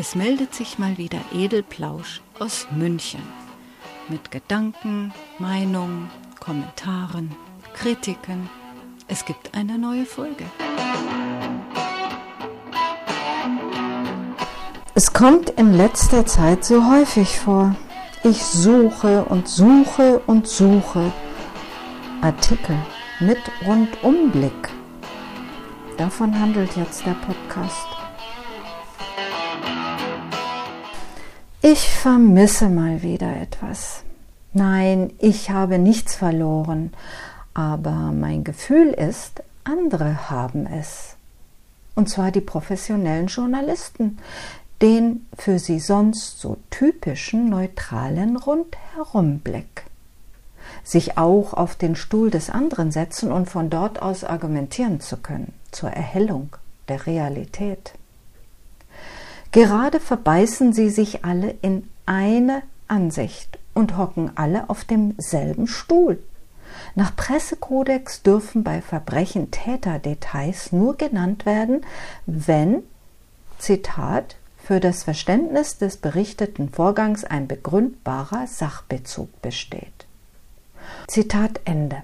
Es meldet sich mal wieder Edelplausch aus München mit Gedanken, Meinungen, Kommentaren, Kritiken. Es gibt eine neue Folge. Es kommt in letzter Zeit so häufig vor. Ich suche und suche und suche Artikel mit Rundumblick. Davon handelt jetzt der Podcast. Ich vermisse mal wieder etwas. Nein, ich habe nichts verloren, aber mein Gefühl ist, andere haben es. Und zwar die professionellen Journalisten, den für sie sonst so typischen neutralen Rundherumblick. Sich auch auf den Stuhl des anderen setzen und von dort aus argumentieren zu können, zur Erhellung der Realität. Gerade verbeißen sie sich alle in eine Ansicht und hocken alle auf demselben Stuhl. Nach Pressekodex dürfen bei Verbrechen Täterdetails nur genannt werden, wenn, Zitat, für das Verständnis des berichteten Vorgangs ein begründbarer Sachbezug besteht. Zitat Ende.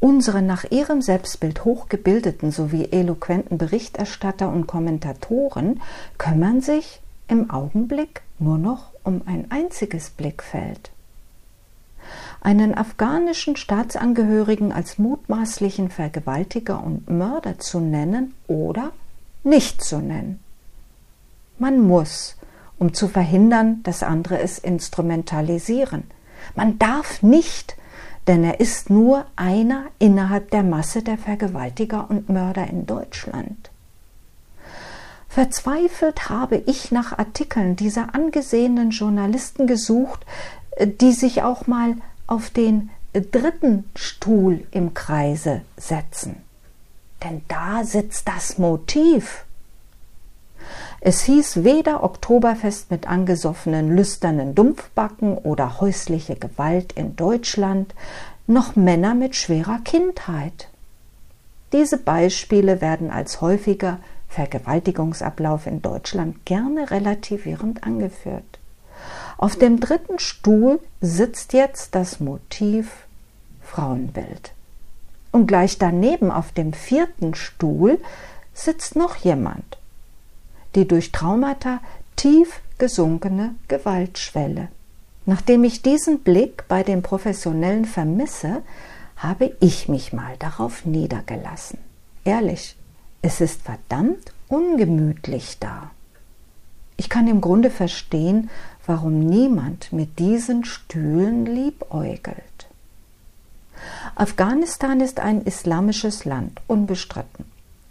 Unsere nach ihrem Selbstbild hochgebildeten sowie eloquenten Berichterstatter und Kommentatoren kümmern sich im Augenblick nur noch um ein einziges Blickfeld. Einen afghanischen Staatsangehörigen als mutmaßlichen Vergewaltiger und Mörder zu nennen oder nicht zu nennen. Man muss, um zu verhindern, dass andere es instrumentalisieren. Man darf nicht denn er ist nur einer innerhalb der Masse der Vergewaltiger und Mörder in Deutschland. Verzweifelt habe ich nach Artikeln dieser angesehenen Journalisten gesucht, die sich auch mal auf den dritten Stuhl im Kreise setzen. Denn da sitzt das Motiv. Es hieß weder Oktoberfest mit angesoffenen lüsternen Dumpfbacken oder häusliche Gewalt in Deutschland, noch Männer mit schwerer Kindheit. Diese Beispiele werden als häufiger Vergewaltigungsablauf in Deutschland gerne relativierend angeführt. Auf dem dritten Stuhl sitzt jetzt das Motiv Frauenbild. Und gleich daneben auf dem vierten Stuhl sitzt noch jemand die durch Traumata tief gesunkene Gewaltschwelle. Nachdem ich diesen Blick bei den Professionellen vermisse, habe ich mich mal darauf niedergelassen. Ehrlich, es ist verdammt ungemütlich da. Ich kann im Grunde verstehen, warum niemand mit diesen Stühlen liebäugelt. Afghanistan ist ein islamisches Land, unbestritten.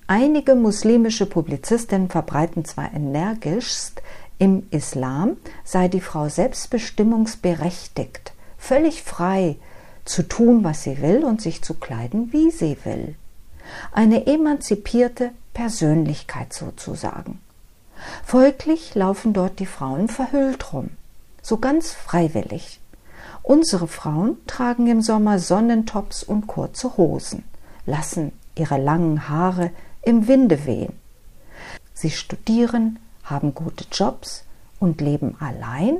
Einige muslimische Publizistinnen verbreiten zwar energischst, im Islam sei die Frau selbstbestimmungsberechtigt, völlig frei zu tun, was sie will und sich zu kleiden, wie sie will. Eine emanzipierte Persönlichkeit sozusagen. Folglich laufen dort die Frauen verhüllt rum, so ganz freiwillig. Unsere Frauen tragen im Sommer Sonnentops und kurze Hosen, lassen ihre langen Haare im Winde wehen. Sie studieren, haben gute Jobs und leben allein,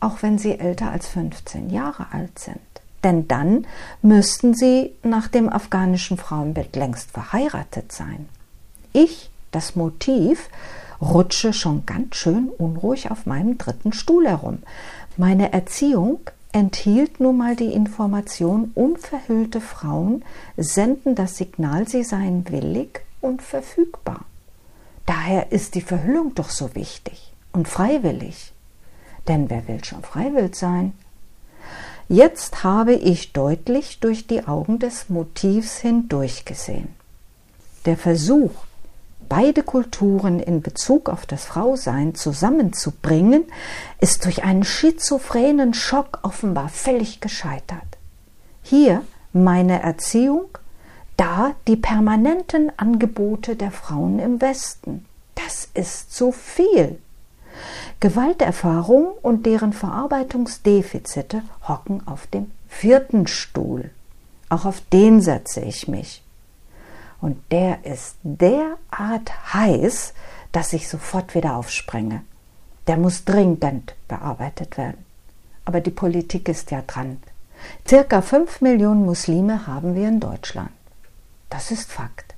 auch wenn sie älter als 15 Jahre alt sind. Denn dann müssten sie nach dem afghanischen Frauenbild längst verheiratet sein. Ich, das Motiv, rutsche schon ganz schön unruhig auf meinem dritten Stuhl herum. Meine Erziehung enthielt nun mal die Information, unverhüllte Frauen senden das Signal, sie seien willig und verfügbar. Daher ist die Verhüllung doch so wichtig und freiwillig. Denn wer will schon freiwillig sein? Jetzt habe ich deutlich durch die Augen des Motivs hindurchgesehen. Der Versuch, beide Kulturen in Bezug auf das Frausein zusammenzubringen, ist durch einen schizophrenen Schock offenbar völlig gescheitert. Hier meine Erziehung, da die permanenten Angebote der Frauen im Westen. Das ist zu viel. Gewalterfahrung und deren Verarbeitungsdefizite hocken auf dem vierten Stuhl. Auch auf den setze ich mich. Und der ist derart heiß, dass ich sofort wieder aufspringe. Der muss dringend bearbeitet werden. Aber die Politik ist ja dran. Circa fünf Millionen Muslime haben wir in Deutschland. Das ist Fakt.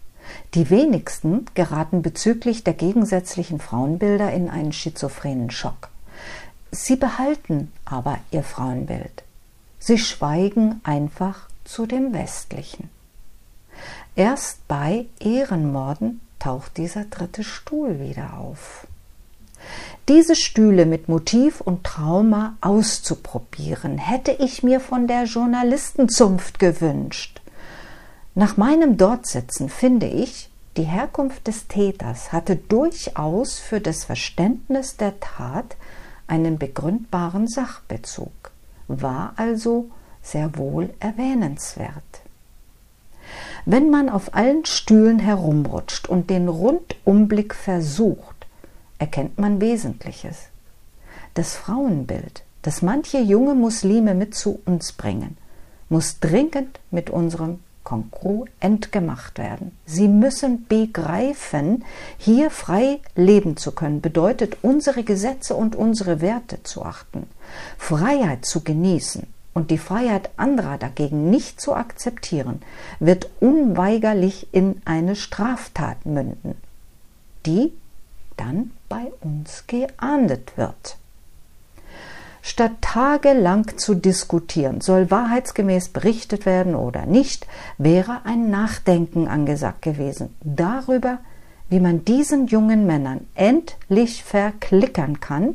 Die wenigsten geraten bezüglich der gegensätzlichen Frauenbilder in einen schizophrenen Schock. Sie behalten aber ihr Frauenbild. Sie schweigen einfach zu dem westlichen. Erst bei Ehrenmorden taucht dieser dritte Stuhl wieder auf. Diese Stühle mit Motiv und Trauma auszuprobieren, hätte ich mir von der Journalistenzunft gewünscht. Nach meinem Dortsitzen finde ich, die Herkunft des Täters hatte durchaus für das Verständnis der Tat einen begründbaren Sachbezug, war also sehr wohl erwähnenswert. Wenn man auf allen Stühlen herumrutscht und den Rundumblick versucht, erkennt man Wesentliches. Das Frauenbild, das manche junge Muslime mit zu uns bringen, muss dringend mit unserem kongruent gemacht werden. Sie müssen begreifen, hier frei leben zu können, bedeutet unsere Gesetze und unsere Werte zu achten, Freiheit zu genießen und die Freiheit anderer dagegen nicht zu akzeptieren, wird unweigerlich in eine Straftat münden, die dann bei uns geahndet wird. Statt tagelang zu diskutieren, soll wahrheitsgemäß berichtet werden oder nicht, wäre ein Nachdenken angesagt gewesen darüber, wie man diesen jungen Männern endlich verklickern kann,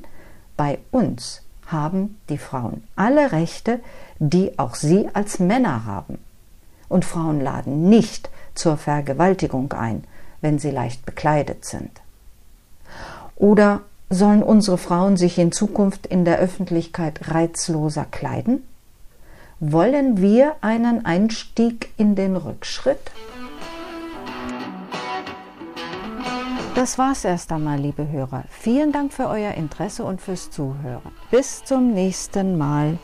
bei uns haben die Frauen alle Rechte, die auch sie als Männer haben. Und Frauen laden nicht zur Vergewaltigung ein, wenn sie leicht bekleidet sind. Oder sollen unsere Frauen sich in Zukunft in der Öffentlichkeit reizloser kleiden? Wollen wir einen Einstieg in den Rückschritt? Das war's erst einmal, liebe Hörer. Vielen Dank für euer Interesse und fürs Zuhören. Bis zum nächsten Mal.